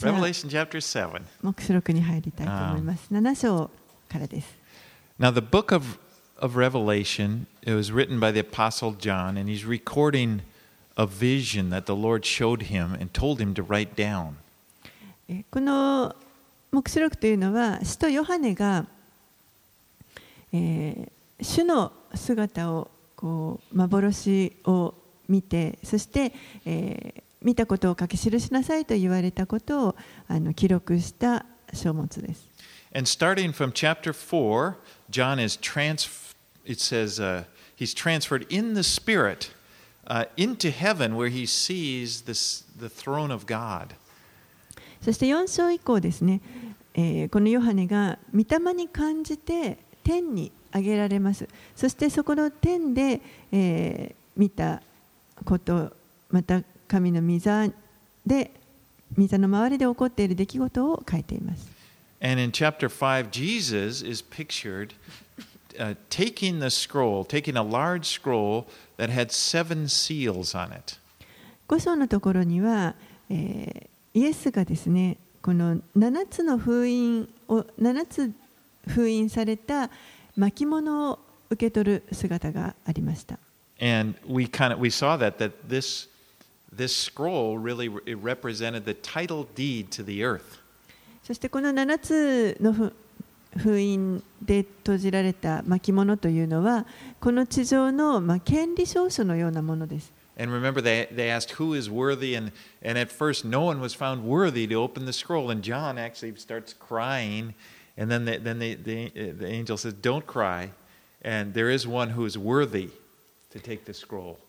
Revelation chapter 7. 目視録に入りたいと思います。7章からです。Now, the book of, of Revelation, it was written by the Apostle John, and he's recording a vision that the Lord showed him and told him to write down. えーこの目視録というのは使徒ヨハネが、えー主の姿をこう幻を見てそして、えー見たことを書き記しなさいと言われたことをあの記録した書物です。And starting from chapter 4, John is trans. It says uh, he's transferred in the Spirit uh, into heaven where he sees this, the throne of God. そして4章以降ですね、えーこのヨハネが御霊に感じて天に上げられますそしてそこの天で、えー見たことまた神の御座で御座の周りで起こっている出来事を書いています And in chapter 5, Jesus is pictured uh, taking the scroll, taking a large scroll that had seven seals on it. 5章のところには、えーイエスがですねこの7つの封印を7つ封印された巻物を受け取る姿がありました And we kind of we saw that that this this scroll really re- it represented the title deed to the earth. そしてこの7つのふ封印で閉じられた巻物というのはこの地上のまあ権利証書のようなものです。 And remember, they, they asked who is worthy, and, and at first no one was found worthy to open the scroll. And John actually starts crying, and then, the, then the, the, the angel says, Don't cry. And there is one who is worthy to take the scroll.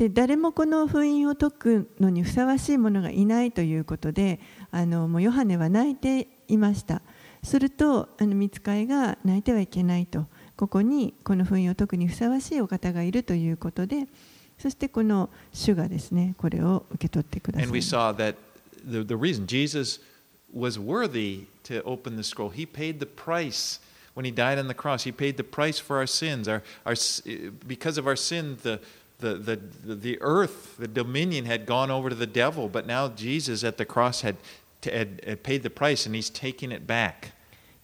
で誰もこの封印を解くのにふさわしい者がいないということであのもうヨハネは泣いていましたするとあの見つかいが泣いてはいけないとここにこの封印を解くにふさわしいお方がいるということでそしてこの主がですねこれを受け取ってくださ And い we saw that the, the reason Jesus was worthy to open the scroll, he paid the price when he died on the cross. He paid the price for our sins. Our, our, s- because of our sin, the, the, the, the, earth, the dominion had gone over to the devil, but now Jesus at the cross had, had, had paid the price and he's taking it back.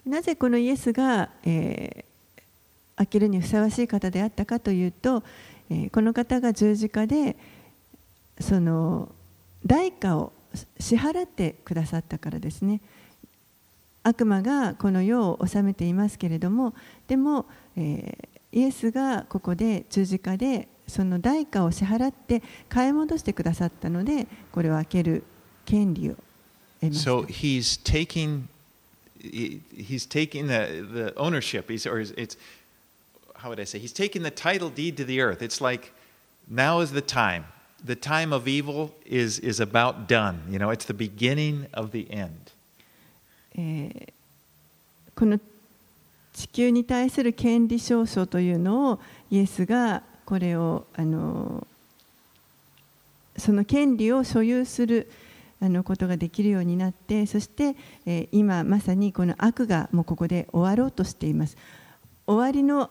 なぜこのイエスが、えー開けるにふさわしい方であったかというと、えーこの方が十字架でその代価を支払ってくださったからですね悪魔がこの世を治めていますけれどもでも、えーイエスがここで十字架でその代価を支払って買い戻してくださったのでこれを開ける権利を得ました。So he's taking, he- he's taking the, the ownership. He's, or it's, how would I say? He's taking the title deed to the earth. It's like now is the time. The time of evil is is about done. You know, it's the beginning of the end. えーこの地球に対する権利証書というのをイエスがこれをあのその権利を所有するあのことができるようになってそして、えー今まさにこの悪がもうここで終わろうとしています終わりの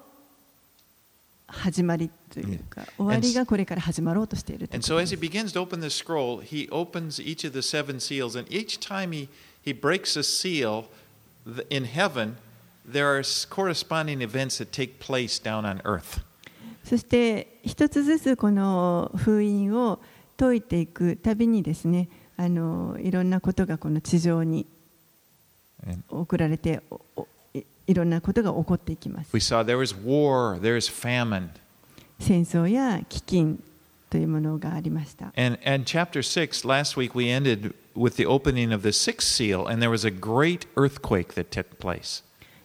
始まりというか終わりがこれから始まろうとしているという And so で as す he begins to open the scroll, he opens each of the seven seals, and each time he, he breaks a seal in heaven, there are corresponding events that take place down on earth. そして一つずつこの封印を解いていくたびにですねあのいろんなことがこの地上に送られていいろんなことが起こっていきます we saw there was war, there is famine. 戦争や飢饉というものがありました And, and chapter 6, last week we ended with the opening of the sixth seal, and there was a great earthquake that took place.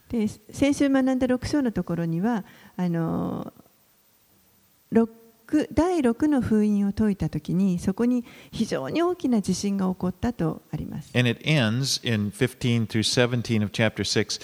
で先週学んだ6章のところにはあの六第6の封印を解いたときにそこに非常に大きな地震が起こったとあります And it ends in 15 through 17 of chapter 6.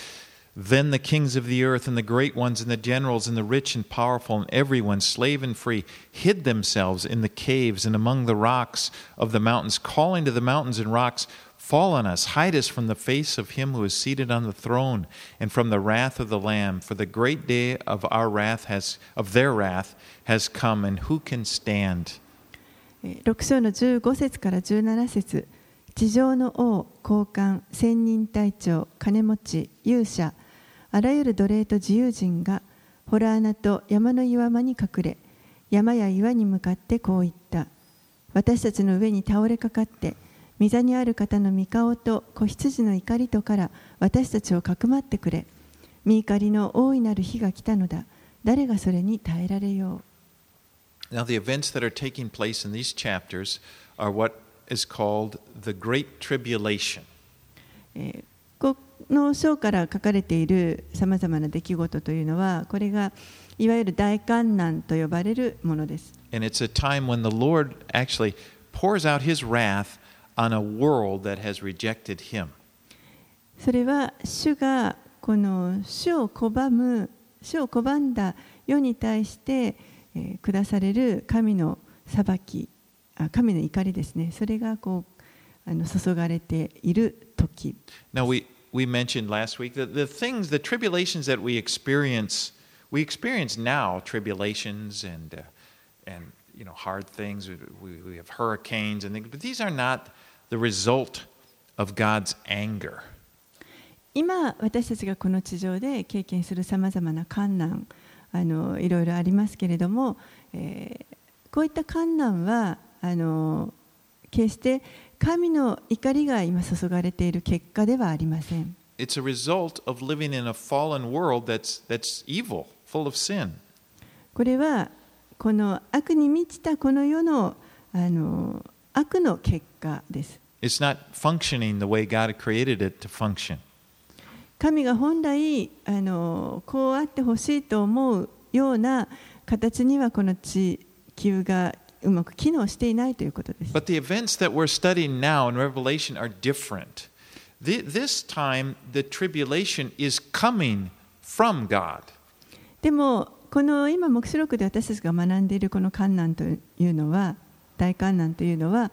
Then the kings of the earth and the great ones and the generals and the rich and powerful and everyone, slave and free, hid themselves in the caves and among the rocks of the mountains, calling to the mountains and rocks, Fall on us, hide us from the face of him who is seated on the throne and from the wrath of the Lamb. For the great day of our wrath has of their wrath has come, and who can stand? 6章の15節から17節。地上の王高官千人隊長金持ち勇者。あらゆる奴隷と自由人がホラー穴と山の岩間に隠れ山や岩に向かってこう言った。私たちの上に倒れかかって御座にある方の御顔と子羊の怒りとから私たちをかくまってくれ。御怒りの大いなる日が来たのだ。誰がそれに耐えられよう？Now, the events that are taking place in these chapters are what is called the Great Tribulation. えーこの章から書かれているさまざまな出来事というのはこれがいわゆる大観難と呼ばれるものです。 And it's a time when the Lord actually pours out his wrath on a world that has rejected him. それは主がこの主を拒む主を拒んだ世に対して、 えー下される神の裁きあ神の怒りですねそれがこうあの注がれている時 Now, we, we mentioned last week that the things, the tribulations that we experience, we experience now tribulations and, uh, and you know, hard things. We, we have hurricanes and things, but these are not the result of God's anger. 今私たちがこの地上で経験するさまざまな困難あのいろいろありますけれども、えー、こういった観難はあの決して神の怒りが今注がれている結果ではありません。これはこの悪に満ちたこの世の,あの悪の結果です。It's not functioning the way God created it to function. 神が本来あのこうあってほしいと思うような形にはこの地球がうまく機能していないということです。But the events that we're studying now in Revelation are different. Th- This time, the tribulation is coming from God. でもこの今黙示録で私たちが学んでいるこの観難というのは大観難というのは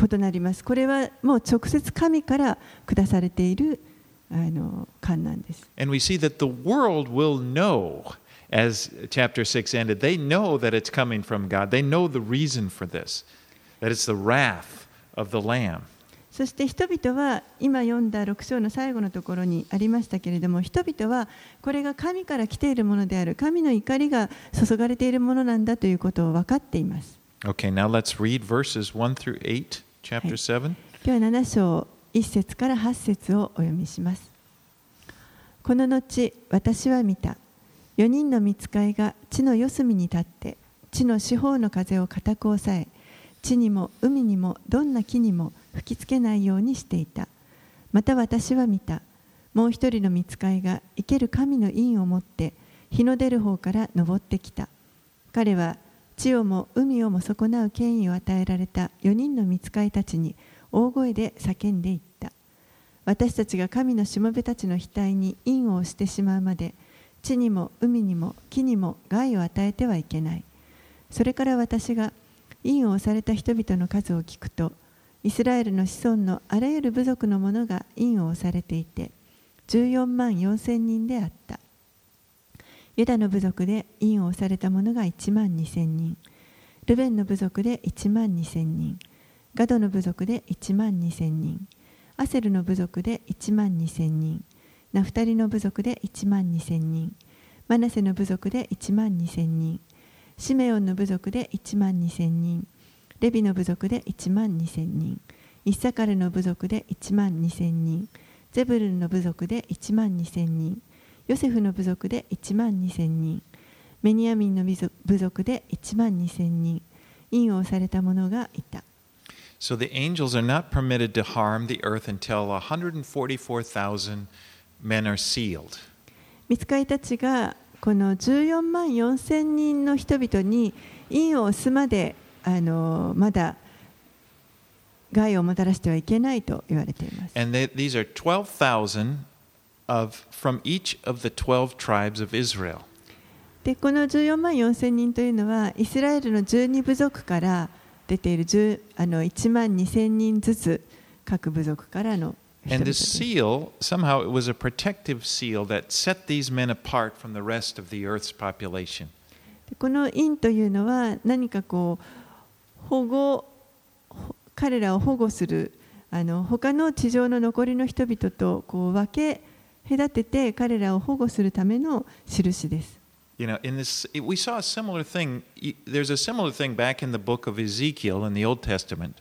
異なります。これはもう直接神から下されているあの観難です。And we see that the world will know, as chapter 6 ended, they know that it's coming from God. They know the reason for this, that it's the wrath of the Lamb. そして人々は今読んだ6章の最後のところにありましたけれども人々はこれが神から来ているものである神の怒りが注がれているものなんだということを分かっています Okay, now let's read verses 1 through 8, chapter 7. 今日は7章1節から8節をお読みします。この後私は見た。4人の見つかいが地の四隅に立って地の四方の風を固く抑え地にも海にもどんな木にも吹きつけないようにしていた。また私は見た。もう一人の見つかいが生ける神の印を持って日の出る方から登ってきた。彼は地をも海をも損なう権威を与えられた4人の見つかいたちに大声で叫んでいった。私たちが神のしもべたちの額に印を押してしまうまで地にも海にも木にも害を与えてはいけない。それから私が印を押された人々の数を聞くとイスラエルの子孫のあらゆる部族の者が印を押されていて14万4千人であった。ユダの部族で印を押された者が1万2千人。ルベンの部族で1万2千人。ガドの部族で1万2千人。アセルの部族で1万2千人。ナフタリの部族で1万2千人。マナセの部族で1万2千人。シメオンの部族で1万2千人。レビの部族で1万2千人。イッサカルの部族で1万2千人。ゼブルンの部族で1万2千人。ヨセフの部族で1万2千人メニヤミンの部族で1万2千人印を押された者がいた So the angels are not permitted to harm the earth until 144,000 men are sealed. 見つかりたちがこの14万4千人の人々に印を押すまであのまだ害をもたらしてはいけないと言われています。And they, these are 12,000 of, from each of the 12 tribes of Israel. でこの14万4千人というのはイスラエルの12部族から出ている10あの1万2千人ずつ各部族からの人 And this す seal, somehow it was a protective seal that set these men apart from the rest of the earth's population. でこの印というのは何かこう保護ほ彼らを保護するあの他の地上の残りの人々とこう分け隔てて彼らを保護するための印です。You know, in this, we saw a similar thing. There's a similar thing back in the book of Ezekiel in the Old Testament.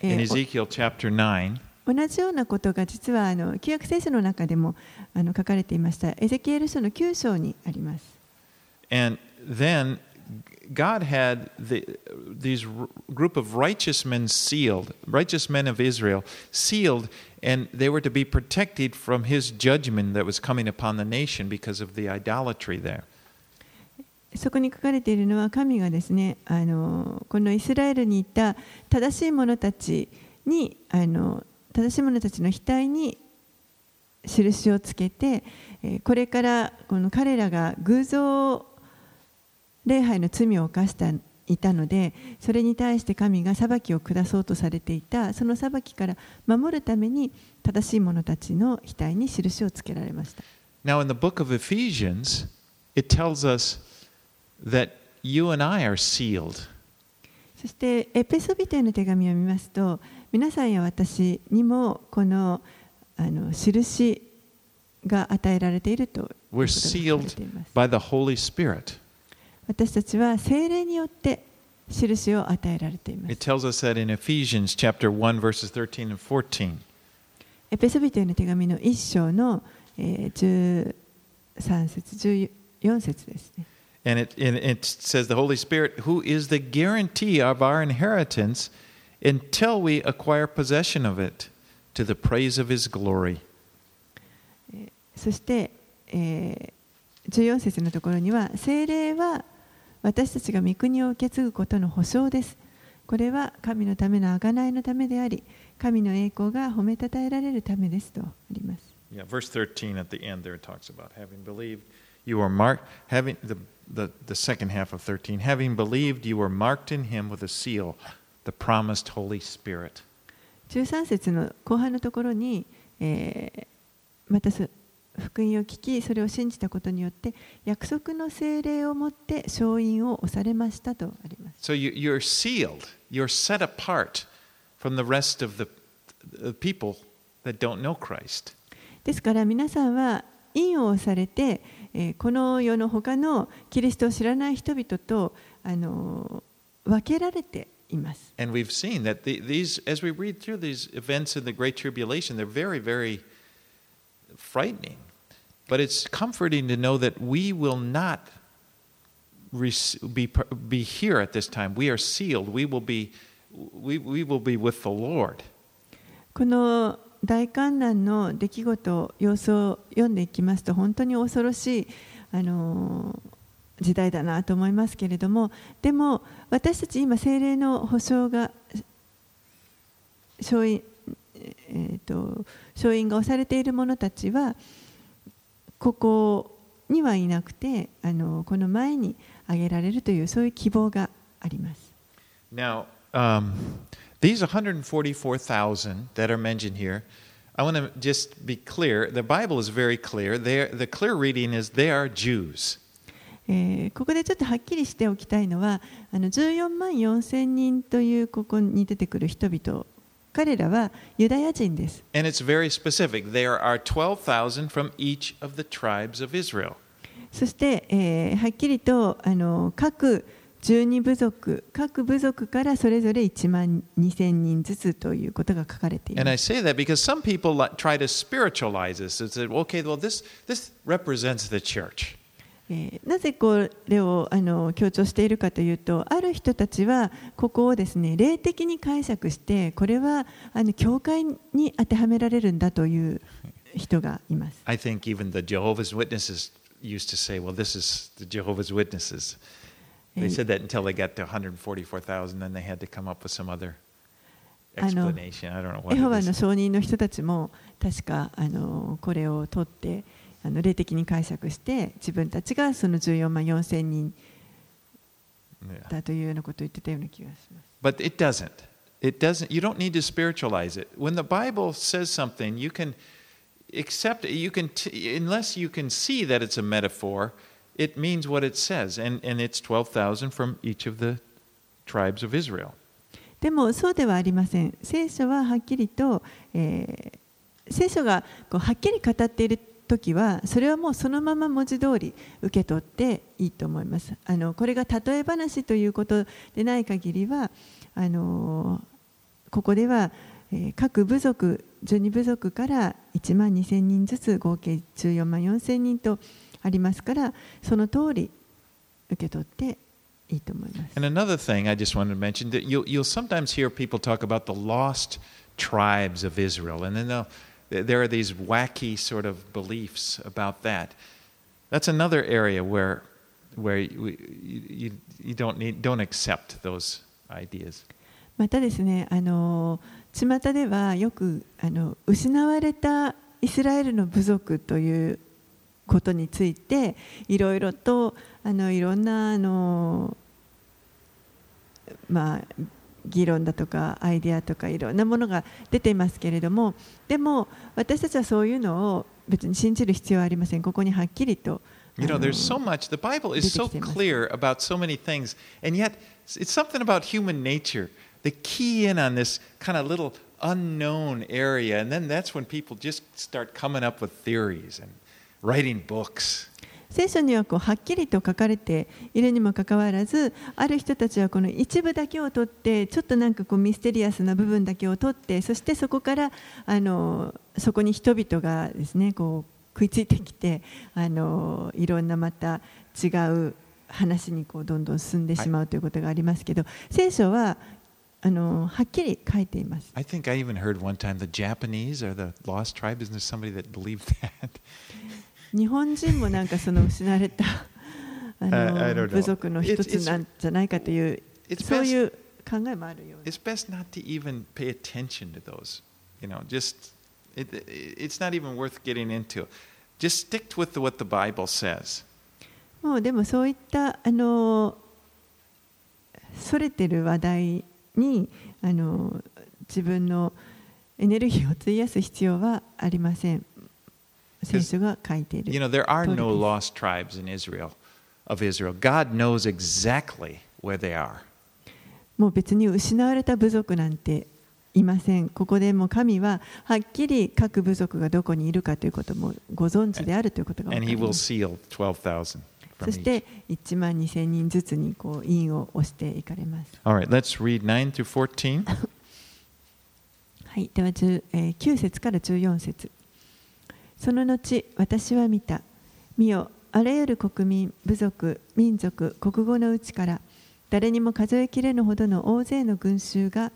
え In ー Ezekiel chapter 9, お同じようなことが実はあの旧約聖書の中でもあの書かれていました。エゼキエル書の9章にあります。and then God had the, these group of righteous men sealed, righteous men of Israel sealed, and they were to be protected from his judgment that was coming upon the nation because of the idolatry there. そこに書かれているのは神がですねあのこのイスラエルにいた正しい者たちにあの正しい者たちの額に印をつけてこれからこの彼らが偶像礼拝の罪を犯していたのでそれに対して神が裁きを下そうとされていたその裁きから守るために正しい者たちの額に印をつけられました。Now, in the book of Ephesians, it tells us that you and I are sealed. そしてエペソビテへの手紙を見ますと皆さんや私にもこのあの印が与えられていると We're sealed by the Holy Spirit. 私たちは精霊によって印を与えられていま It す tells us that in Ephesians chapter 1, verses 13 and 14. エペソビテへの手紙の1章の、えー13節14節ですね And it, and it says the Holy Spirit, who is the guarantee of our inheritance until we acquire possession of it to the praise of his glory. そして、えー14節のところには精霊は私たちが御国を受け継ぐことの保証ですこれは神のための贖いのためであり神の栄光が褒めたたえられるためですとあります Yeah, verse 13 at the end there talks about having believed you are marked, having the, the, the second half of 13, having believed you were marked in him with a seal, the promised Holy Spirit. 13節の後半のところに、えーまたそ福音を聞きそれを信じたことによって約束の精霊をもって勝因を押されましたとあります So you, you're sealed, you're set apart from the rest of the, people that don't know Christ. ですから皆さんは印を押されて、えーこの世の他のキリストを知らない人々とあの分けられています。And we've seen that the, these, as we read through these events in the Great Tribulation, they're very, very frightening. But it's comforting to know that we will not be, be here at this time. We are sealed. We will be, we, we will be with the Lord. この大観難の出来事、様子を読んでいきますと本当に恐ろしいあの時代だなと思いますけれどもでも私たち今精霊の保証が勝因,、えー、と勝因が押されている者たちはここにはいなくてあのこの前に挙げられるというそういう希望があります。Now, um, these 144,000 that are mentioned here, I want to just be clear. The Bible is very clear. They're, the clear reading is they are Jews. えーここでちょっとはっきりしておきたいのはあの14万4千人というここに出てくる人々彼らはユダヤ人です。And it's very specific. There are 12,000 from each of the tribes of Israel. そして、えーはっきりとあの各12部族各部族からそれぞれ1万2千人ずつということが書かれてい And ま I す。say that because some people try to spiritualize this and say, okay, well, this, this represents the church. えーなぜこれをあの強調しているかというとある人たちはここをですね霊的に解釈してこれはあの教会に当てはめられるんだという人がいます。I think even the Jehovah's Witnesses used to say, well, this is the Jehovah's Witnesses. They said that until they got to 144,000, then they had to come up with some other explanation. I don't know what エホバ it の is. 証人の人たちも確かあのこれを取ってあの霊的に解釈して自分たちがその14万4千人.だというようなことを言ってたような気がします。But it doesn't. It doesn't. You don't need to spiritualize it. When the Bible says something, you can accept it. You can, t- unless you can see that it's a metaphor, it means what it says, and and it's twelve thousand from each of the tribes of Israel. でもそうではありません。聖書ははっきりと、えー聖書がこうはっきり語っている時はそれはもうそのまま文字通り受け取っていいと思います。あのこれが例え話ということでない限りはあのここでは、え各部族12部族から1万2000人ずつ合計14万4000人とありますからその通り受け取っていいと思います。And another thing I just wanted to mention that you'll, you'll sometimes hear people talk about the lost tribes of Israel, and then they'll, there are these wacky sort of beliefs about that. That's another area where, where you, you, you don't, need, don't accept those ideas. またですね、あの巷ではよくあの失われたイスラエルの部族ということについていろいろとあのいろんなあの、まあ、議論だとかアイデアとかいろんなものが出ていますけれどもでも私たちはそういうのを別に信じる必要はありませんここにはっきりと You know, there's so much. The Bible is so clear about so many things, and yet it's something about human nature. They key in on this kind of little unknown area, and then that's when people just start coming up with theories and writing books. 聖書にはこうはっきりと書かれているにもかかわらずある人たちはこの一部だけを取ってちょっとなんかこうミステリアスな部分だけを取ってそしてそこからあのそこに人々がですねこう食いついてきてあのいろんなまた違う話にこうどんどん進んでしまうということがありますけど、聖書はあのはっきり書いています。I think I even heard one time the Japanese are the lost tribe. Isn't there somebody that believed that? 日本人もなんかその失われたあの.部族の一つなんじゃないかというそういう考えもあるようです。it's best not to even pay attention to those. You know, just it- it's not even worth getting into. Just stick with what the Bible says. もうでもそういったあのそれてる話題にあの自分のエネルギーを費やす必要はありません。聖書が書いてる。もう別に失われた部族なんていません。ここでも神ははっきり各部族がどこにいるかということもご存知であるということが分りま。そして1万二千人ずつにこう印を押していかれます。はい、では9節から14節。その後私は見た。見よあらゆる国民部族民族国語のうちから誰にも数えきれぬほどの大勢の群衆が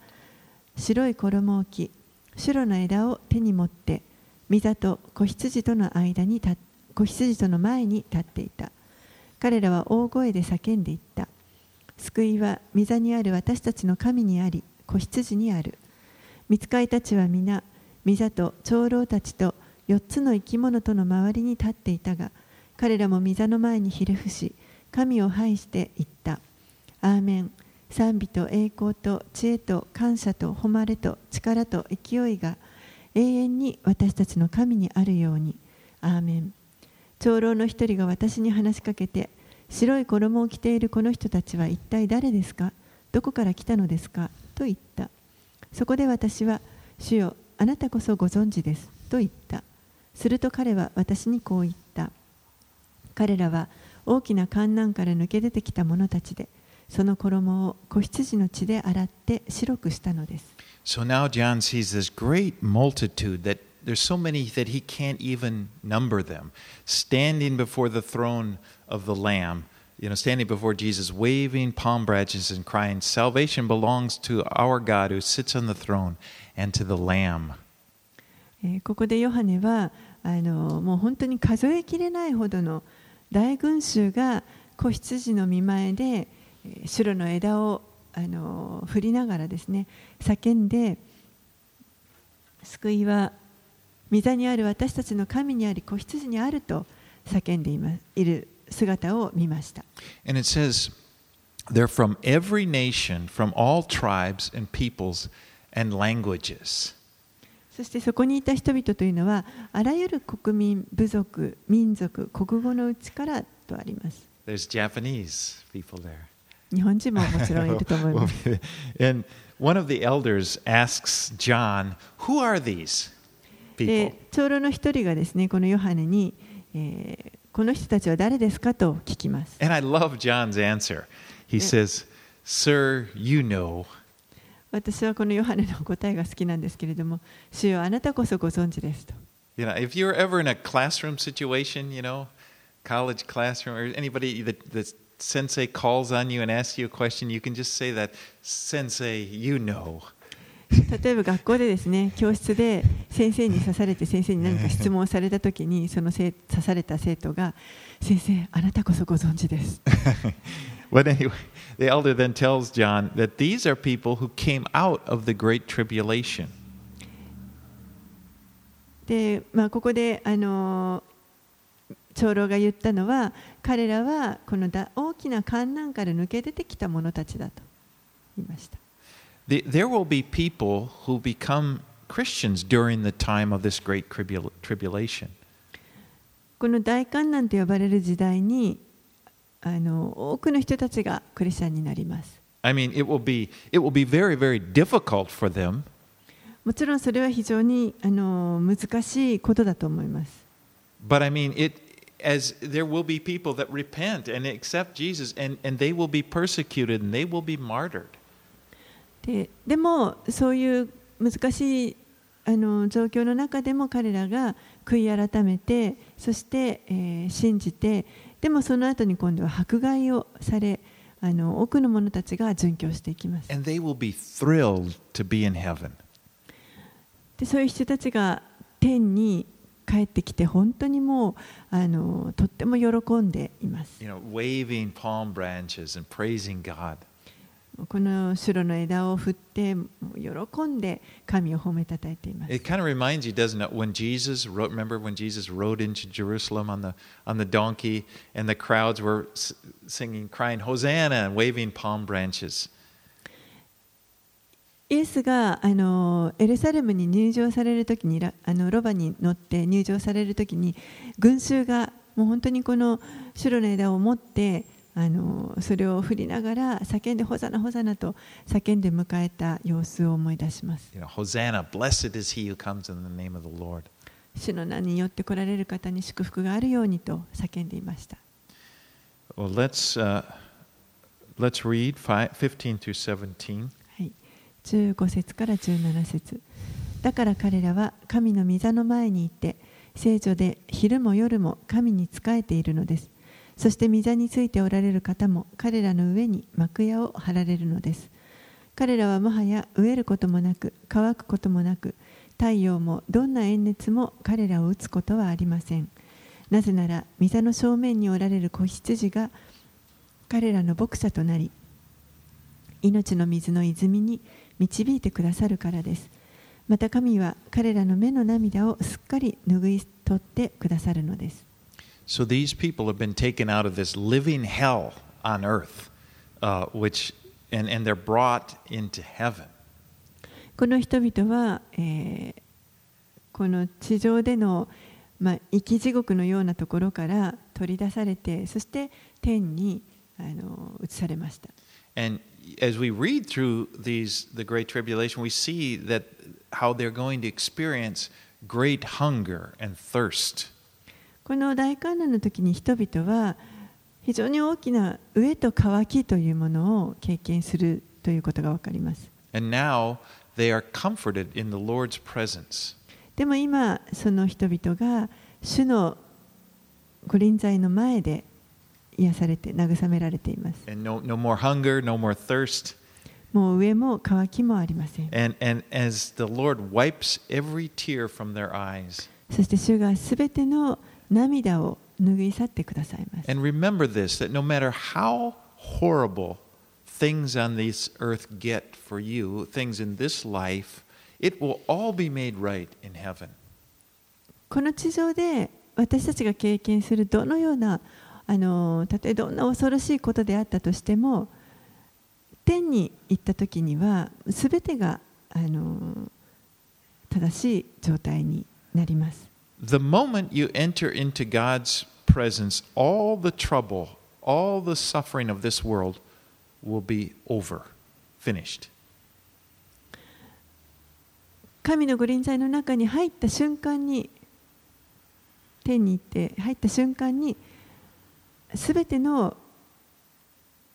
白い衣を着白の枝を手に持って御座と子羊との間に立子羊との前に立っていた。彼らは大声で叫んでいった。救いは御座にある私たちの神にあり子羊にある。見つかいたちは皆御座と長老たちと4つの生き物との周りに立っていたが彼らも御座の前にひれ伏し神を拝して言った。アーメン。賛美と栄光と知恵と感謝と誉れと力と勢いが永遠に私たちの神にあるように。アーメン。長老の一人が私に話しかけて白い衣を着ているこの人たちは一体誰ですか？どこから来たのですか？と言った。そこで私は主よあなたこそご存知です。と言った。すると彼は私にこう言った彼らは大きな観難から抜け出てきた者たちでその衣を子羊の血で洗って白くしたのです So now John sees this great multitude that there's so many that he can't even number them, standing before the throne of the Lamb, you know, standing before Jesus, waving palm branches and crying, Salvation belongs to our God who sits on the throne and to the Lamb. えここでヨハネはあのもう本当に数えきれないほどの大群衆が子羊の見前で白の枝をあの振りながらですね叫んで救いは御座にある私たちの神にあり子羊にあると叫んでいますいる姿を見ました。And it says, They're from every nation, from all tribes and peoples and languages. そしてそこにいた人々というのはあらゆる国民、部族、民族、国語のうちからとあります。There's Japanese people there. 日本人ももちろんいると思います。and one of the elders asks John, Who are these で people? 長老の一人がですねこのヨハネに、えーこの人たちは誰ですかと聞きます。And I love John's answer. He says, Sir, you know. 私はこのヨハネの答えが好きなんですけれども、主よあなたこそご存知ですと。You know, if you're ever in a classroom situation, you know, college classroom, or anybody that the sensei calls on you and asks you a question, you can just say that, Sensei, you know. 例えば学校でですね教室で先生に刺されて先生に何か質問をされたときにその刺された生徒が先生あなたこそご存知です But anyway, the elder then tells John that these are people who came out of the great tribulation. で、まあ、ここであの長老が言ったのは彼らはこのだ大きな観難から抜け出てきた者たちだと言いました The- There will be people who become Christians during the time of this great tribul- tribulation. この大観難と呼ばれる時代にあの多くの人たちがクリスチャンになります I mean, it will be it will be very very difficult for them, もちろんそれは非常にあの難しいことだと思います but I mean it as there will be people that repent and accept Jesus and and they will be persecuted and they will be martyred. ででもそういう難しいあの状況の中でも彼らが悔い改めてそして、えー信じてでもその後に今度は迫害をされ、あの多くの者たちが殉教していきます。で、そういう人たちが天に帰ってきて、本当にもうあのとっても喜んでいます。この白の枝を振って喜んで神を褒めたたえています。It kind of reminds you, doesn't it, when Jesus rode, remember when Jesus rode into Jerusalem on the, on the donkey and the crowds were singing, crying, Hosanna, and waving palm branches. イエスがあのエルサレムに入場されるときにラあのロバに乗って入場されるときに群衆がもう本当にこの白の枝を持ってあのそれを振りながら叫んでホザナホザナと叫んで迎えた様子を思い出します。You know, Hosanna, blessed is he who comes in the name of the Lord. 主の名によって来られる方に祝福があるようにと叫んでいました。Well, let's, uh, let's read fi 15 through 17. はい、15節から17節だから彼らは神の御座の前に行って聖女で昼も夜も神に仕えているのですそして御座についておられる方も彼らの上に幕屋を張られるのです。彼らはもはや飢えることもなく乾くこともなく太陽もどんな炎熱も彼らを打つことはありません。なぜなら御座の正面におられる子羊が彼らの牧者となり命の水の泉に導いてくださるからです。また神は彼らの目の涙をすっかり拭い取ってくださるのです。So these people have been taken out of this living hell on earth, uh, which, and, and they're brought into heaven. この人々は、えーこの地上での、まあ、生き地獄のようなところから取り出されてそして天にあの移されました And as we read through these, the Great Tribulation, we see that how they're going to experience great hunger and thirst. この大観覧の時に人々は非常に大きな飢えと渇きというものを経験するということが分かります。でも今、その人々が主のご臨在の前で癒されて慰められています。もう飢えも渇きもありません。そして主がすべての涙を拭い去ってくださいます And remember this that no matter how horrible things on this earth get for you, things in this life, it will all be made right in heaven. この地上で私たちが経験するどのようなあのたとえどんな恐ろしいことであったとしても天に行った時には全てがあの正しい状態になります The moment you enter into God's presence, all the trouble, all the suffering of this world will be over, finished. 神の御臨在の中に入った瞬間に天に行って入った瞬間にすべての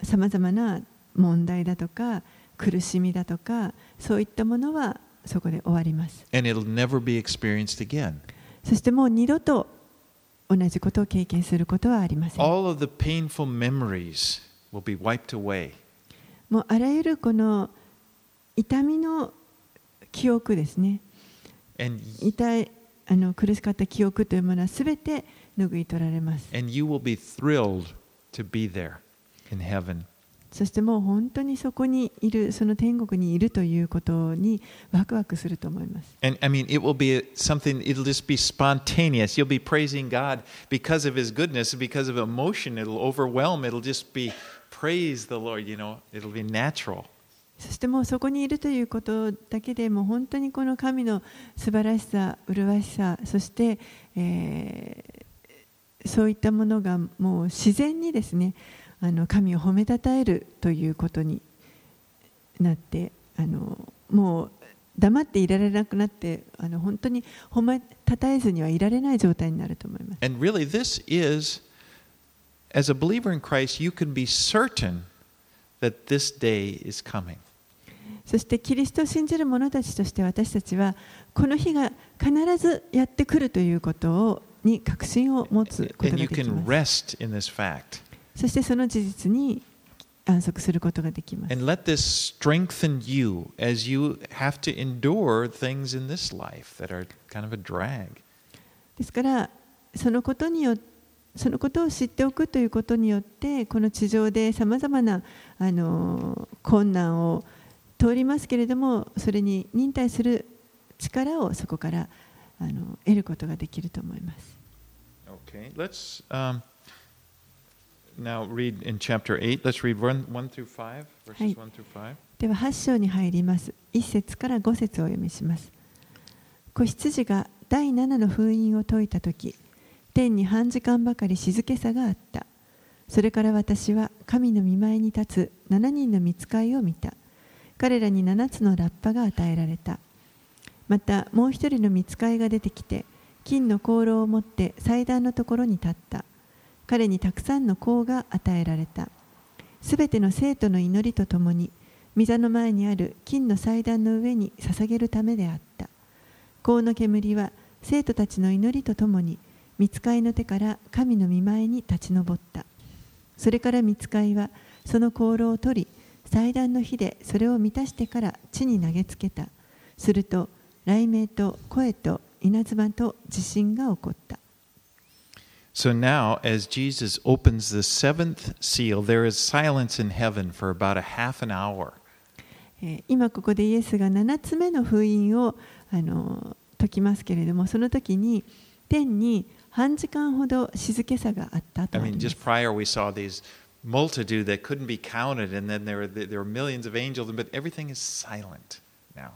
さまざまな問題だとか苦しみだとかそういったものはそこで終わります And it'll never be experienced again. そしてもう二度と同じことを経験することはありません。もうあらゆるこの痛みの記憶ですね。痛いあの苦しかった記憶というものはすべて拭い取られます。そしてもう本当にそこにいるその天国にいるということにワクワクすると思います And I mean, it will be something, it'll just be spontaneous. You'll be praising God because of His goodness, because of emotion. It'll overwhelm. It'll just be praise the Lord, you know, it'll be natural. そしてもうそこにいるということだけでもう本当にこの神の素晴らしさ、麗しさ、そして、えーそういったものがもう自然にですねあの神を褒めたたえるということになってあのもう黙っていられなくなってあの本当に褒めたたえずにはいられない状態になると思います。And really, this is, as a believer in Christ, you can be certain that this day is coming. そしてキリストを信じる者たちとして私たちはこの日が必ずやってくるということをに確信を持つことができ can ます。そしてその事実に安息することができます。And let this strengthen you as you have to endure things in this life that are kind of a drag. ですからそのことによってそのことを知っておくということによってこの地上でさまざまなあの困難を通りますけれどもそれに忍耐する力をそこからあの得ることができると思います。Okay, let's um, now read in chapter 8. Let's read 1, 1 through 5, verses はい。1 through 5. では8章に入ります1節から5節をお読みします子羊が第7の封印を解いた時天に半時間ばかり静けさがあったそれから私は神の御前に立つ7人の御使いを見た彼らに7つのラッパが与えられたまたもう一人の御使いが出てきて金の香炉を持って祭壇のところに立った彼にたくさんの香が与えられた。すべての生徒の祈りとともに御座の前にある金の祭壇の上に捧げるためであった。香の煙は生徒たちの祈りとともに御使いの手から神の御前に立ち上った。それから御使いはその香炉を取り祭壇の火でそれを満たしてから地に投げつけた。すると雷鳴と声と稲妻と地震が起こった。So now, as Jesus opens the seventh seal, there is silence in heaven for about a half an hour. えー今ここでイエスが7つ目の封印をあの解きますけれどもその時に天に半時間ほど静けさがあったと I あり mean, ます just prior we saw these multitude that couldn't be counted, and then there were, there were millions of angels, but everything is silent now.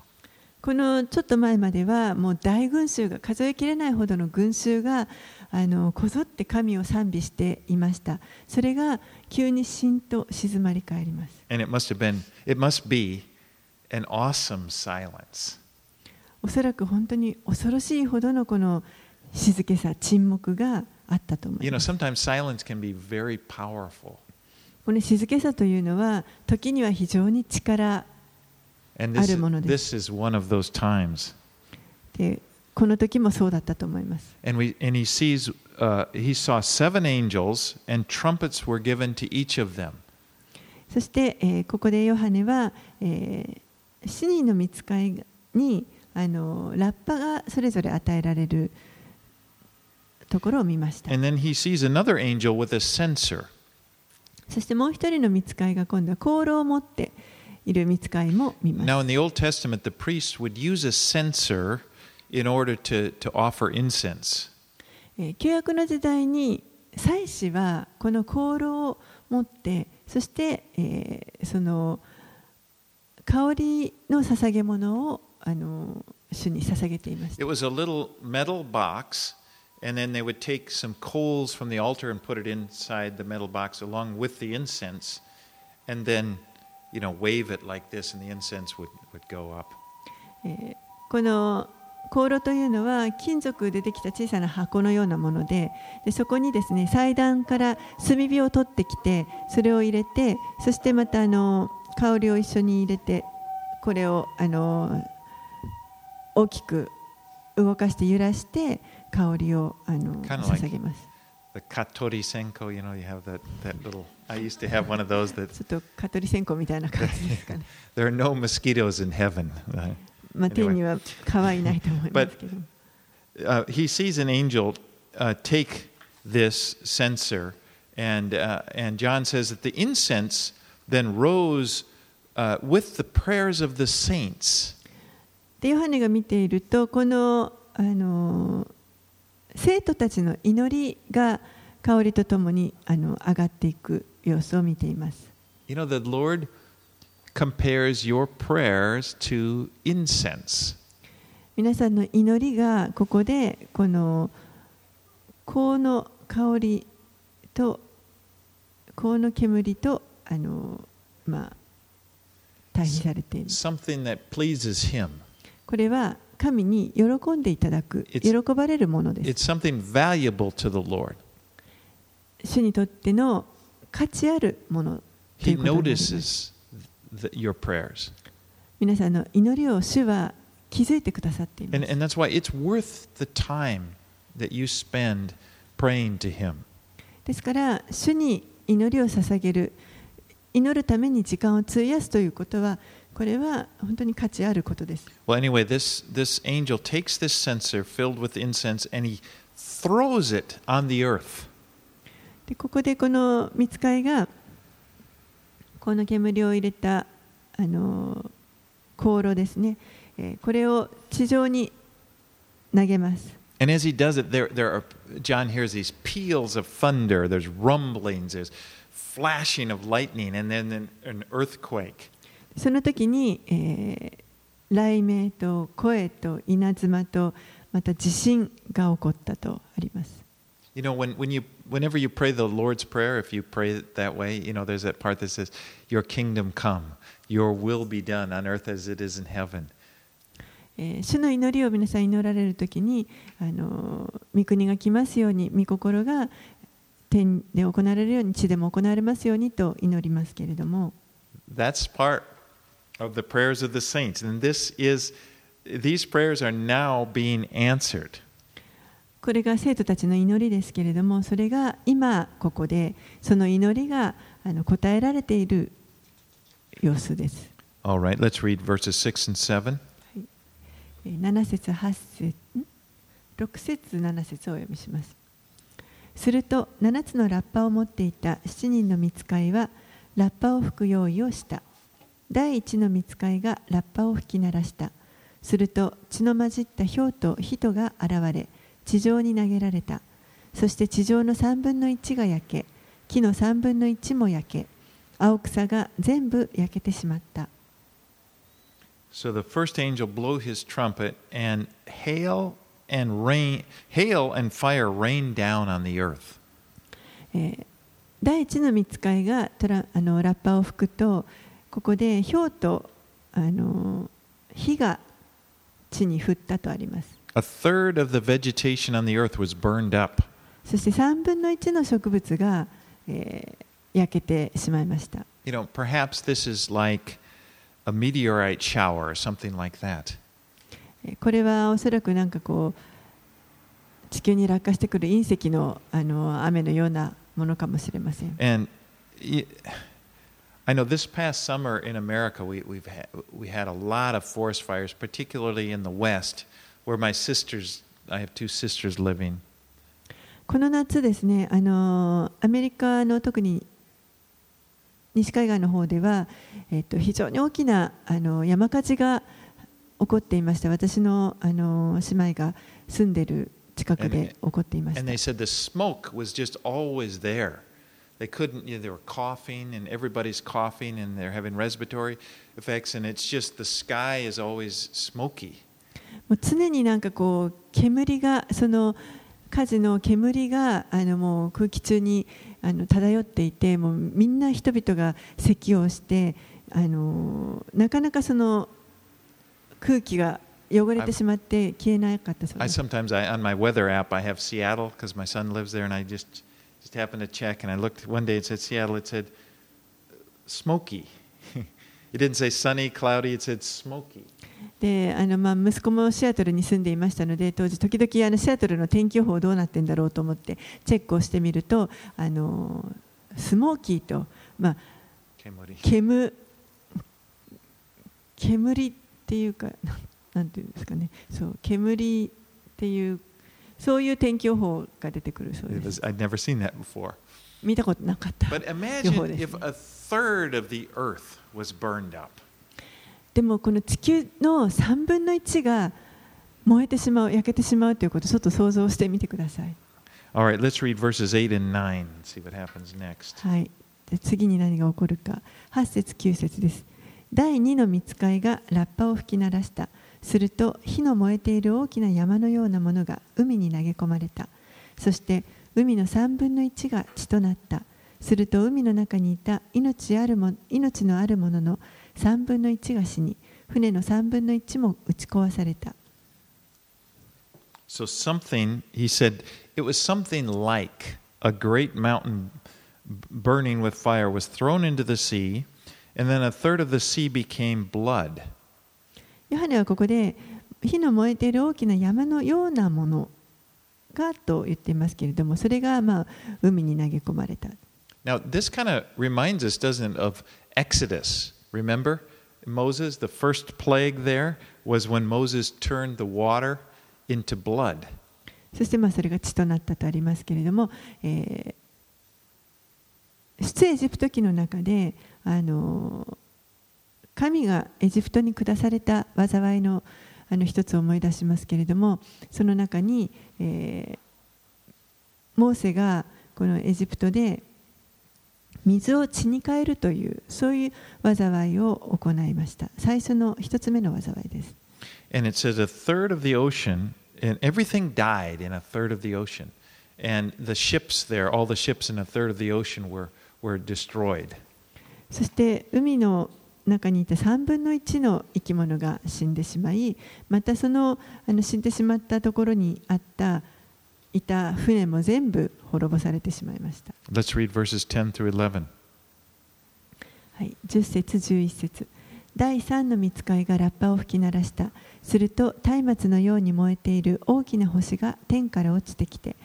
このちょっと前まではもう大群衆が数えきれないほどの群衆があのこぞって神を賛美していました。それが急にしんと静まり返ります。おそらく本当に恐ろしいほどのこの静けさ、沈黙があったと思います。You know, silence can be very powerful. この静けさというのは時には非常に力あるものです。この時もそうだったと思います And, we, and he sees, uh, he saw seven angels, and trumpets were given to each of them. そして、えーここでヨハネは、えー、7人の御使いにあのラッパがそれぞれ与えられるところを見ました。And then he sees another angel with a censer. そしてもう一人の御使いが今度は香炉を持っている御使いも見まし Now, た in。the Old Testament, the priest would use a censer in order to, to offer incense. 旧約の時代に祭司はこの香炉を持ってそして、えー、その香りの捧げ物をあの主に捧げていました。It was a little metal box And then they would take some coals from the altar and put it inside the metal box along with the incense, and then, you know, wave it like this, and the incense would, would go up. 香炉というのは金属でできた小さな箱のようなものででそこにですね祭壇から炭火を取ってきてそれを入れてそしてまたあの香りを一緒に入れてこれをあの大きく動かして揺らして香りをあの捧げます。The katori senko, you know, you have that, that little. I used to have one of those that ちょっと蚊取り線香みたいな感じですかね。there are no mosquitoes in heaven. Uh, まあ.天には蚊はいないと思いますけど。uh, he sees an angel uh, take this censer, and, uh, and John says that the incense then rose uh, with the prayers of the saints. でヨハネが見ているとこのあの生徒たちの祈りが香りとともにあの上がっていく様子を見ています。You know, the Lord compares your prayers to incense. 皆さんの祈りがここでこの香の香りと香の煙とあのまあ対比されている。これは神に喜んでいただく、喜ばれるものです。主にとっての価値あるもの。Th- your prayers. 皆さんの祈りを主は気づいてくださっていま And, す。and that's why it's worth the time that you spend praying to Him. ですから、主に祈りを捧げる、祈るために時間を費やすということは、これは本当に価値あることです。Well, anyway, this, this angel takes this censer filled with incense and he throws it on the earth. でここでこの見つかいが、この煙を入れたあの香炉ですね、えーこれを地上に投げます。And as he does it, there, there are, John hears these peals of thunder, there's rumblings, there's flashing of lightning, and then an, an earthquake. その時に、えー雷鳴と声と稲妻とまた地震が起こったとあります。You know, when, when you, whenever you pray the Lord's Prayer, if you pray it that way, you know, there's that part that says, Your kingdom come, your will be done on earth as it is in heaven. えー主の祈りを皆さん祈られる時にあの御国が来ますように御心が天で行われるように地でも行われますようにと祈りますけれども That's part of the prayers of the saints. And this is, these prayers are now being answered. これが生徒たちの祈りですけれどもそれが今ここでその祈りがあの答えられている様子です。All right, let's read verses 6 and 7. えー7節8節ん6節7節をお読みしますすると7つのラッパを持っていた7人の見つかいはラッパを吹く用意をした第一の見つかいがラッパを吹き鳴らしたすると血の混じった氷と人が現れ地上に投げられた。そして地上の3分の1が焼け木の3分の1も焼け青草が全部焼けてしまった。So the first angel blew his trumpet, and hail and rain, hail and fire rained down on the earth. えー第一の見つかいがトラあのラッパを吹くとここで氷とあの火が地に降ったとあります A third of the vegetation on the earth was burned up. そして3分の1の植物が、えー焼けてしまいました You know, perhaps this is like a meteorite shower or something like that. えーこれはおそらくなんかこう地球に落下してくる隕石のあの雨のようなものかもしれません And y- I know this past summer in America, we, we've had, we had a lot of forest fires, particularly in the West, where my sisters, I have two sisters living. この夏ですね、あのアメリカの特に西海岸の方では、えっと、非常に大きなあの山火事が起こっていました。私のあの姉妹が住んでいる近くで起こっていまし And た they。said the smoke was just always there. They couldn't, you know, they were coughing, and everybody's coughing, and they're having respiratory effects, and it's just the sky is always smoky. もう常になんかこう煙がその火事の煙があのもう空気中にあの漂っていてもうみんな人々が咳をしてあのなかなかその空気が汚れてしまって消えなかったそうです sometimes I, on my weather app I have Seattle because my son lives there, and I just just happened to check, and I looked one day. It said Seattle. It said smoky. It didn't say sunny, cloudy. It said smoky. であのまあ息子もシアトルに住んでいましたので当時時々あのシアトルの天気予報どうなってんだろうと思ってチェックをしてみるとあのスモーキーと、まあ.煙煙っていうかなんていうんですかねそう煙っていうそういう天気予報が出てくるそうです見たことなかった予報です。up. でもこの地球の3分の1が燃えてしまう焼けてしまうということをちょっと想像してみてください。Right, let's read verses 8 and 9 and see what happens next. はい、で次に何が起こるか。8節9節です。第2の見つかいがラッパを吹き鳴らした。すると火の燃えている大きな山のようなものが海に投げ込まれた。そして海の3分の1が血となったすると海の中にいた命あるも命のあるものの3分の1が死に船の3分の1も打ち壊された So, something, he said, it was something like a great mountain burning with fire was thrown into the sea, and then a third of the sea became blood. ヨハネはここで火の燃えている大きな山のようなものがと言っていますけれどもそれがまあ海に投げ込まれた Now, this kind of reminds us, doesn't it, of Exodus. Remember Moses? The first plague there was when Moses turned the water into blood. そしてまあそれが血となったとありますけれども、えー出エジプト記の中であの神がエジプトに下された災いのあの一つを思い出しますけれどもその中に、えーモーセがこのエジプトで水を血に変えるというそういう災いを行いました最初の一つ目の災いです And it says a third of the ocean, and everything died in a third of the ocean. And the ships there, all the ships in a third of the ocean were, were destroyed. そして海の中にいた3分の1の生き物が死んでしまいまたそのあの死んでしまったところにあったいた船も全部滅ぼされてしまいました、Let's read verses 10 through 11. はい、10節11節。第3の見つかいがラッパを吹き鳴らした。すると松明のように燃えている大きな星が天から落ちてきて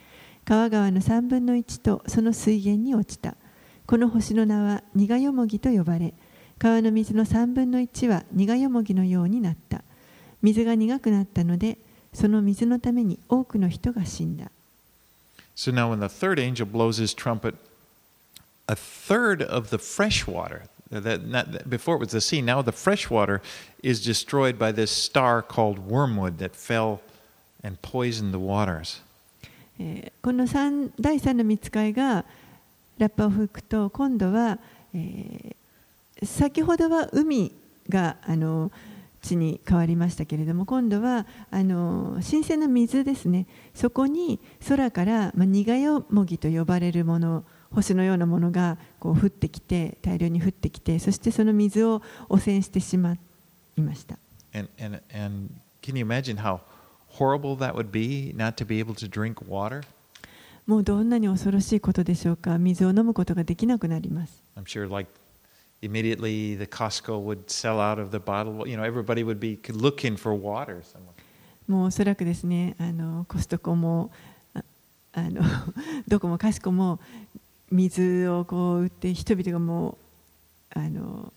川川の3分の1とその水源に落ちた。この星の名は苦よもぎと呼ばれ川の水の3分の1は苦よもぎのようになった水が苦くなったのでその水のために多くの人が死んだ So now, when the third angel blows his trumpet, a third of the fresh water, that, not, before it was the sea, now the fresh water is destroyed by this star called wormwood that fell and poisoned the waters. えーこの三第3の見つかいがラッパを吹くと今度は、えー先ほどは海があの地に変わりましたけれども今度はあの新鮮な水ですね。そこに空から、まあ、苦よもぎと呼ばれるもの星のようなものがこう降ってきて大量に降ってきてそしてその水を汚染してしまいました。And, and, and can you imagine how horrible that would be not to be able to drink water? もうどんなに恐ろしいことでしょうか。水を飲むことができなくなります。I'm sure, like, immediately the Costco would sell out of the bottle. You know, everybody would be looking for water. もうおそらくですねあのコストコもああのどこもかしこも水をこう売って人々がもうあの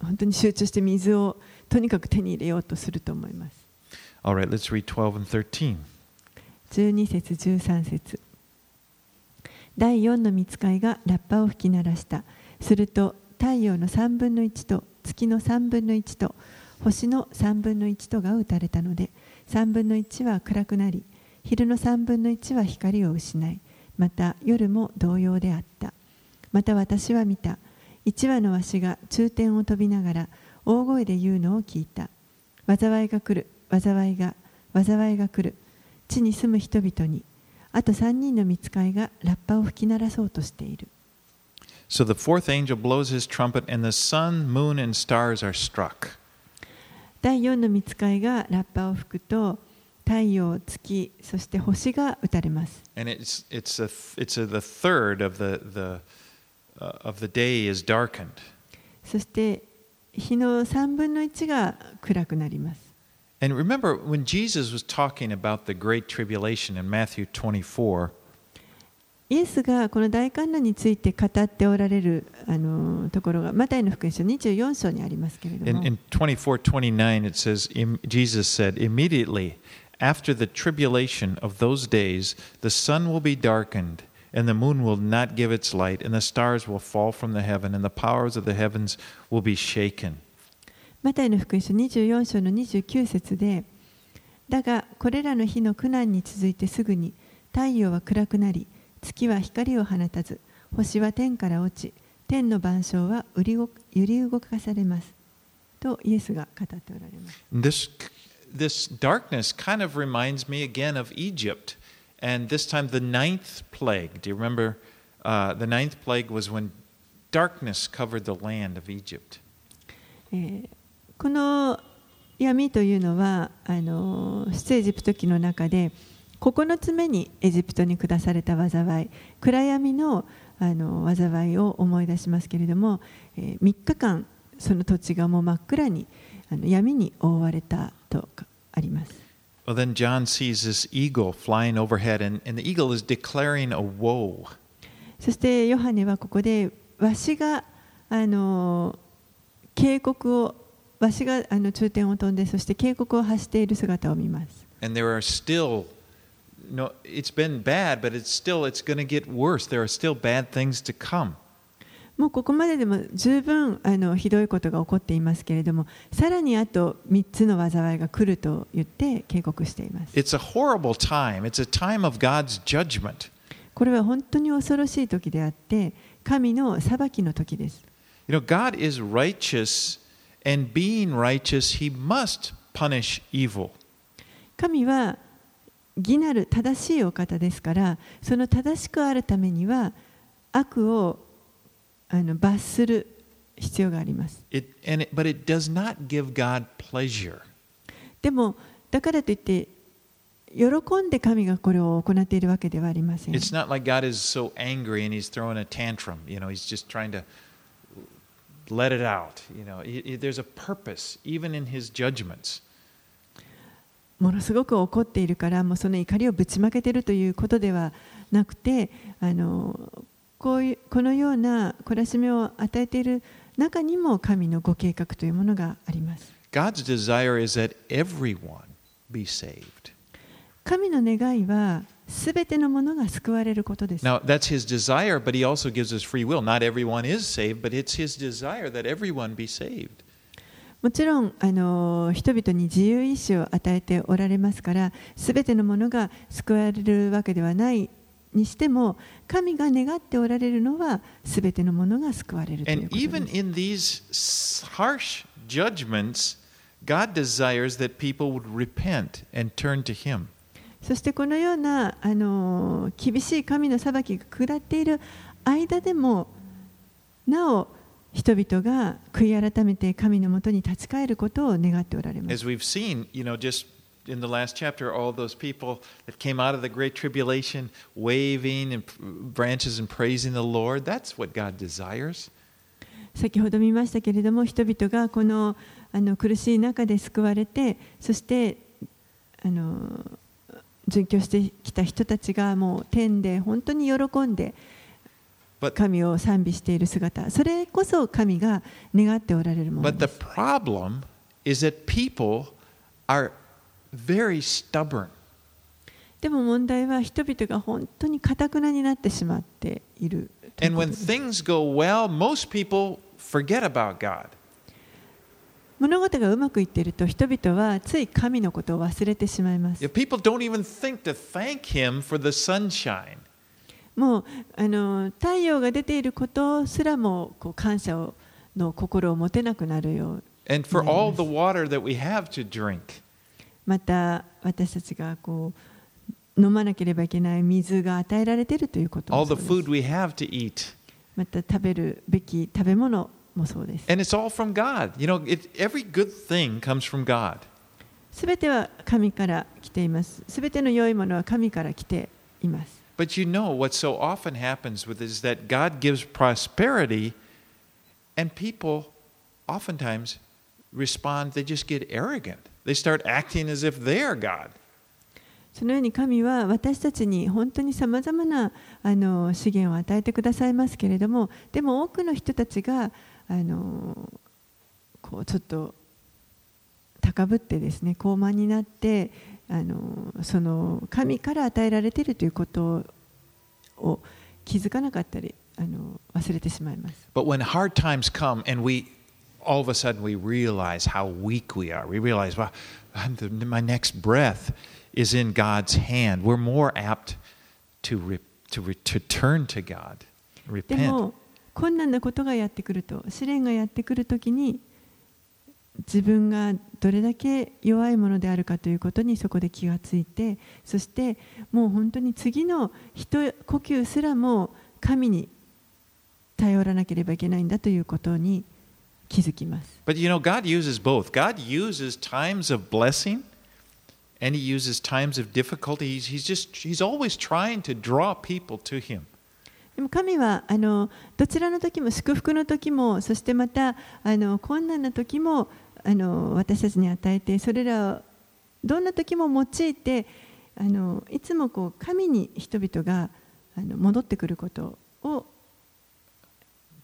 本当に集中して水をとにかく手に入れようとすると思います All right, let's read 12 and 13. 12節13節第4の見つかいがラッパを吹き鳴らしたすると太陽の3分の1と月の3分の1と星の3分の1とが打たれたので3分の1は暗くなり昼の3分の1は光を失いまた夜も同様であった。また私は見た。一羽の足が中天を飛びながら大声で言うのを聞いた。災いが来る災いが災いが来る。地に住む人々にあと3人の見つかいがラッパを吹き鳴らそうとしている。So the fourth angel blows his trumpet, and the sun, moon, and stars are struck. 第4の見つかいがラッパを吹くと太陽、月、そして星が打たれます。 And it's, it's, a, it's a, the third of the, the, uh, of the day is darkened. そして日の3分の1が暗くなります。 And remember, when Jesus was talking about the Great Tribulation in Matthew 24, イエスがこの大観覧について語っておられるあのところがマタイの福音書24章にありますけれど in, も in 24 29, it says, "Im- Jesus said, Immediately after the tribulation of those days, the sun will be darkened, and the moon will not give its light, and the stars will fall from the heaven, and the powers of the heavens will be shaken. マタイの福音書24章の29節でだがこれらの日の苦難に続いてすぐに太陽は暗くなり月は光を放たず星は天から落ち天の万象は揺り動揺り動かされますとイエスが語っておられます This, this darkness kind of reminds me again of Egypt, and this time the ninth plague. Do you remember? Uh, the ninth plague was when darkness covered the land of Egypt. えーこの闇というのはあの出エジプト記の中で9つ目にエジプトに下された災い暗闇のあの災いを思い出しますけれども、え3日間その土地がもう真っ暗にあの闇に覆われたとあります。Well, then John sees this eagle flying overhead, and, and the eagle is declaring a woe. そしてヨハネはここでわしがあの警告をわしがあの中天を飛んでそして警告を発している姿を見ます。And there are still, no, it's been bad, but it's still, it's going to get worse. There are still bad things to come. もうここまででも十分あのひどいことが起こっていますけれどもさらにあと3つの災いが来ると言って警告しています It's a horrible time. It's a time of God's judgment. これは本当に恐ろしい時であって神の裁きの時です You know, God is righteous, and being righteous, He must punish evil. 神は義なる正しいお方ですからその正しくあるためには悪をあの罰する必要があります It, and it, but it does not give God pleasure. でもだからといって喜んで神がこれを行っているわけではありません It's not like God is so angry and He's throwing a tantrum. You know, He's just trying to let it out. You know, He- he- there's a purpose even in His judgments. ものすごく怒っているからもうその怒りをぶちまけているということではなくてあのこういうこのような懲らしめを与えている中にも神のご計画というものがあります God's desire is that everyone be saved. 神の願いはすべてのものが救われることです Now, that's His desire, but He also gives us free will. Not everyone is saved, but it's His desire that everyone be saved. もちろんあの人々に自由意志を与えておられますからすべてのものが救われるわけではないにしても神が願っておられるのはすべてのものが救われるということです even in these s- harsh judgments, God desires that people would repent and turn to Him. そしてこのようなあの厳しい神の裁きが下っている間でもなお人々が悔い改めて神のもとに立ち返ることを願っておられます。As we've seen, you know, just in the last chapter, all those people that came out of the Great Tribulation waving and branches and praising the Lord, that's what God desires. 先ほど見ましたけれども人々がこのあの苦しい中で救われてそしてあの殉教してきた人たちがもう天で本当に喜んで神を賛美している姿、それこそ神が願っておられるもので。も問題は人々が本当にかたなになってしまっている。Forget about God. 物事がうまくいっていると人々はつい神のことを忘れてしまいます。もうあの太陽が出ていることすらもこう感謝をの心を持てなくなるよう And for Yes. all the water that we have to drink. また私たちがこう飲まなければいけない水が与えられているということもそうです food we have to eat. また食べるべき食べ物もそうです。And it's all from God. You know, it, every good thing comes from God. すべては神から来ています。すべての良いものは神から来ています。But you know what so often happens with is that God gives prosperity, and people oftentimes respond, they just get arrogant. They start acting as if they are God. そのように神は私たちに本当にさまざまなあの資源を与えてくださいますけれどもでも多くの人たちがあのこうちょっと高ぶってですね高慢になってあのその神から与えられているということを気づかなかったりあの忘れてしまいます。But when hard times come and we all of a sudden we realize how weak we are, we realize, well, I'm the, my next breath is in God's hand, we're more apt to, re, to, re, to turn to God, で repent. も困難なことがやってくると試練がやってくるときに自分がどれだけ弱いものであるかということにそこで気がついてそしてもう本当に次の一呼吸すらも神に頼らなければいけないんだということに気づきます。But you know, God uses both. God uses times of blessing and He uses times of difficulty. He's, he's just, He's always trying to draw people to Him. でも神はあのどちらの時も祝福の時もそしてまたあの困難な時もあの私たちに与えてそれらをどんな時も用いてあのいつもこう神に人々があの戻ってくることを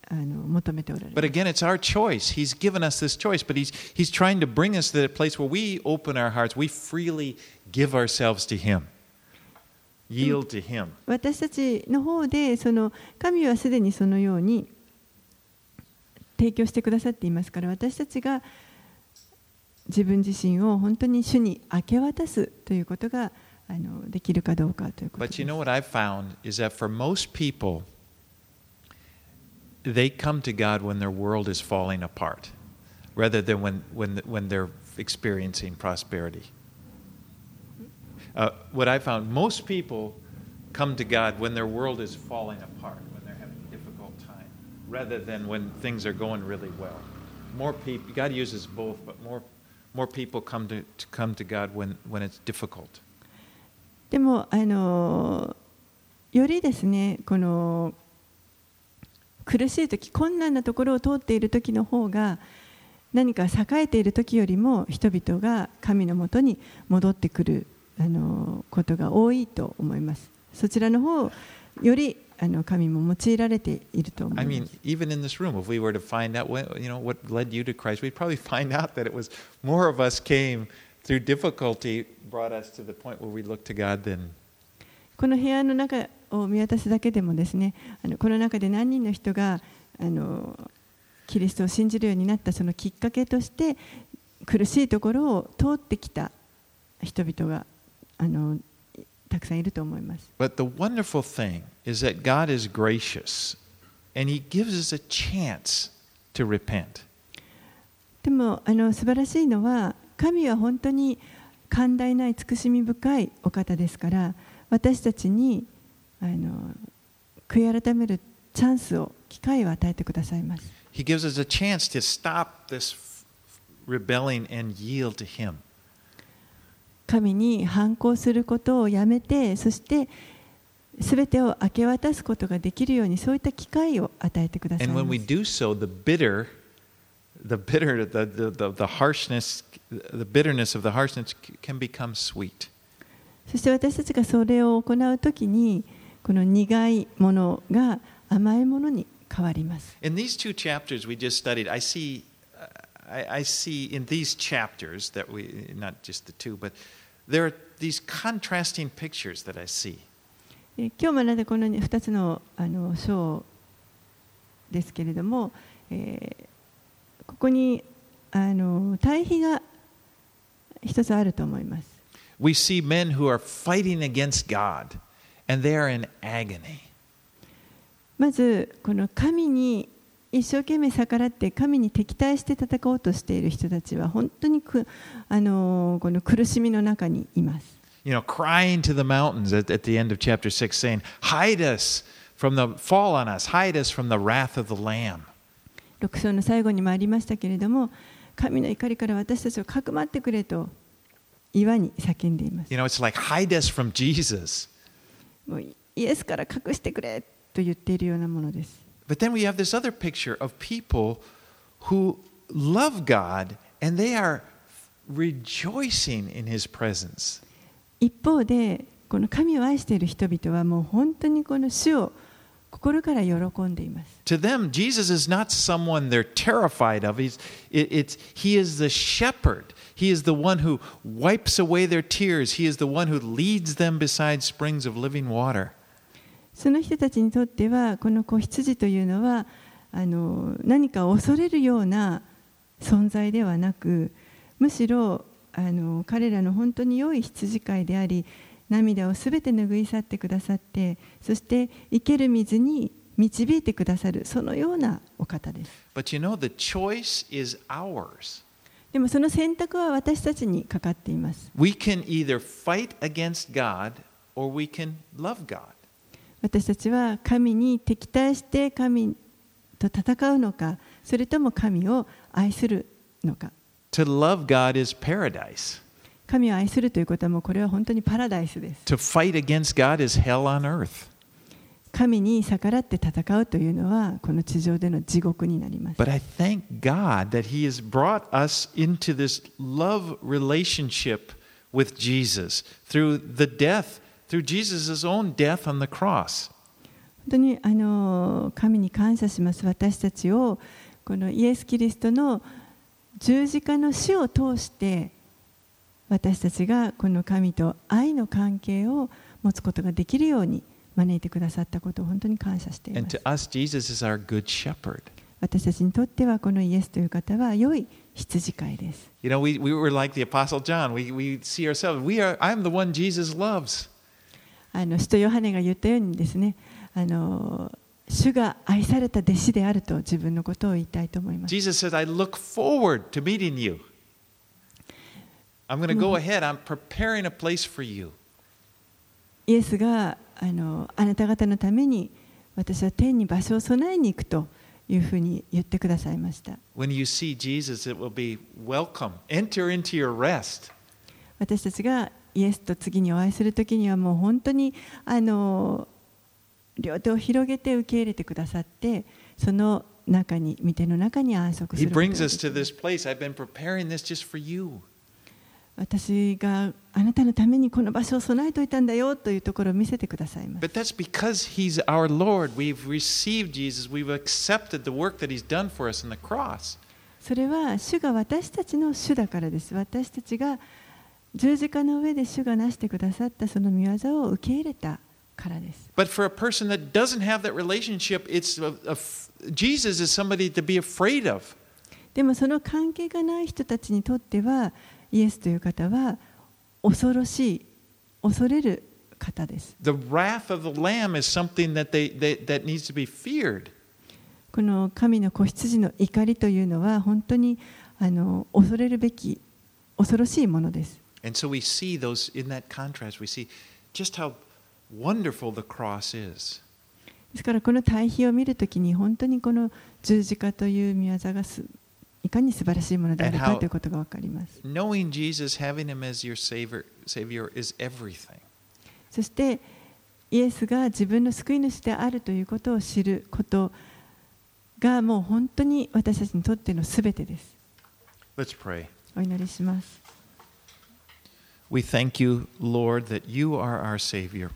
あの求めておられ But る。again, it's our choice. He's given us this choice, but He's, he's trying to bring us to that place where we open our hearts, we freely give ourselves to Him, yield to Him. 私たちの方でその神はすでにそのように提供してくださっていますから私たちが 自分自身を本当に主に明け渡すということがあのできるかどうかということで But す you know what I've found is that for most people, they come to God when their world is falling apart rather than when, when, when they're experiencing prosperity. Uh, what I found, most people come to God when their world is falling apart, when they're having a difficult time, rather than when things are going really well. More people, God uses both, but more, More people come to, to come to God when, when it's difficult. でもあのよりですねこの苦しい時困難なところを通っている時の方が何か栄えている時よりも人々が神のもとに戻ってくるあのことが多いと思いますそちらの方よりあの神も用いられていると思います。この部屋の中を見渡すだけでもですね、あのこの中で何人の人があのキリストを信じるようになったそのきっかけとして苦しいところを通ってきた人々があ。のたくさんいると思います。But the wonderful thing is that God is gracious and He gives us a chance to repent. でもあの素晴らしいのは神は本当に寛大な慈しみ深いお方ですから私たちにあの悔い改めるチャンスを機会を与えてくださいます。He gives us a chance to stop this rebelling and yield to Him. 神に反抗することをやめてそして全てを明け渡すことができるようにそういった機会を与えてください And ま when we す do so, the bitter, the bitter, the, the, the, the harshness, the bitterness of the harshness can become sweet. そして私たちがそれを行うときにこの苦いものが甘いものに変わります In these two chapters we just studied, I see, uh, I, I see in these chapters that we, not just the two, but there are these contrasting pictures that I see. え今日学んだこの2つのあの章ですけれども、えーここにあの対比が一つあると思います。 We see men who are fighting against God, and they are in agony. まずこの神に 一生懸命逆らって神に敵対して戦おうとしている人たちは本当にくあのこの苦しみの中にいます。You know, crying to the mountains at, at the end of chapter 6, saying, Hide us from the fall on us, hide us from the wrath of the Lamb. 6章の最後にもありましたけれども神の怒りから私たちをかくまってくれと岩に叫んでいます You know, it's like hide us from Jesus. もうイエスから隠してくれと言っているようなものです But then we have this other picture of people who love God and they are rejoicing in his presence. 一方でこの神を愛している人々はもう本当にこの主を心から喜んでいます To them, Jesus is not someone they're terrified of. He's, it, it's, he is the shepherd. He is the one who wipes away their tears. He is the one who leads them beside springs of living water. その人たちにとってはこの子羊というのはあの何か恐れるような存在ではなくむしろあの彼らの本当に良い羊飼いであり涙をすべて拭い去ってくださってそして生ける水に導いてくださるそのようなお方です But you know, the choice is ours. でもその選択は私たちにかかっています We can either fight against God or we can love God. 私たちは神に敵対して神と戦うのかそれとも神を愛するのか To love God is paradise. 神を愛するということはもうこれは本当にパラダイスです To fight against God is hell on earth. 神に逆らって戦うというのはこの地上での地獄になります But I thank God that He has brought us into this love relationship with Jesus through the death, through Jesus' own death on the cross. 本当にあの神に感謝します私たちをこのイエス・キリストの十字架の死を通して私たちがこの神と愛の関係を持つことができるように招いてくださったことを本当に感謝していま And す to us, Jesus is our good shepherd. 私たちにとってはこのイエスという方は良い羊飼いです You know, we, we were like the Apostle John. We, we see ourselves, we are, I'm the one Jesus loves. あの使徒ヨハネが言ったようにですねあの主が愛された弟子であると自分のことを言いたいと思います。Jesus says, I look forward to meeting you. I'm going to go ahead. I'm preparing a place for you. イエスがあ,のあなた方のために私は天に場所を備えに行くというふうに言ってくださいました。私たちがイエスと次にお会いする時にはもう本当にあの両手を広げて受け入れてくださってその中に見ての中に安息する。私があなたのためにこの場所を備えておいたんだよというところを見せてください。それは主が私たちの主だからです。私たちが十字架の上で主がなしてくださったその御業を受け入れたからです But for a person that doesn't have that relationship, it's a, a, Jesus is somebody to be afraid of. でもその関係がない人たちにとってはイエスという方は恐ろしい恐れる方です The wrath of the Lamb is something that, they, they, that needs to be feared. この神の子羊の怒りというのは本当にあの恐れるべき恐ろしいものです And so we see those in that contrast, we see just how wonderful the cross is. ですからこの対比を見るときに本当にこの十字架という見業がすいかに素晴らしいものであるかということがわかります。そしてイエスが自分の救い主であるということを知ることがもう本当に私たちにとってのすべてです。お祈りします。We thank you, Lord, that you are our Savior.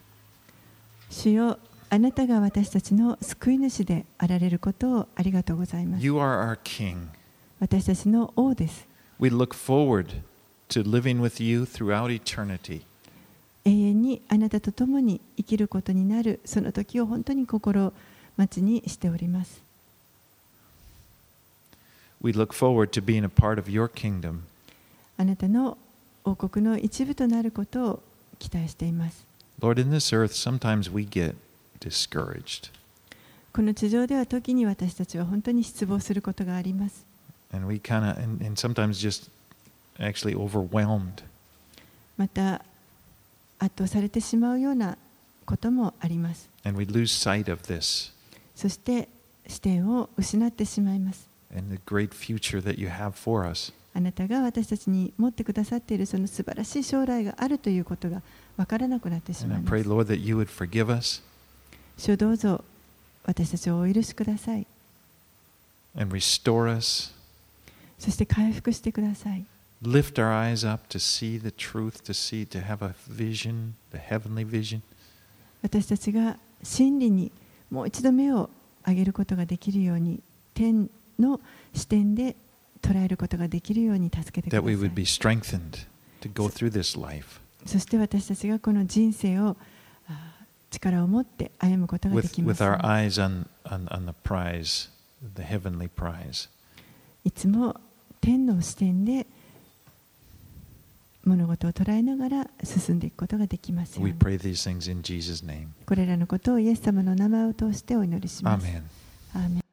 主よあなたが私たちの救い主であられることをありがとうございます。You are our King. 私たちの王です。We look forward to living with you throughout eternity. 永遠にあなたと共に生きることになるその時を本当に心待ちにしております。We look forward to being a part of your kingdom. あなたの王国の一部となることを期待しています。Lord, in this earth, sometimes we get discouraged この地上では時に私たちは本当に失望することがあります。and we kind of, and, and sometimes just actually overwhelmed. また圧倒されてしまうようなこともあります。And we lose sight of this. そして視点を失ってしまいます。and the great future that you have for us. あなたが私たちに持ってくださっているその素晴らしい将来があるということが分からなくなってしまうます。あな私たちに持っくださいる私たちをお許しください。そして回復してください。私たちが our eyes up to see the truth, to see, 捉えることができるように助けてください。そして私たちがこの人生を力を持って歩むことができます。いつも天の視点で物事を捉えながら進んでいくことができます。これらのことをイエス様の名前を通してお祈りします。アメン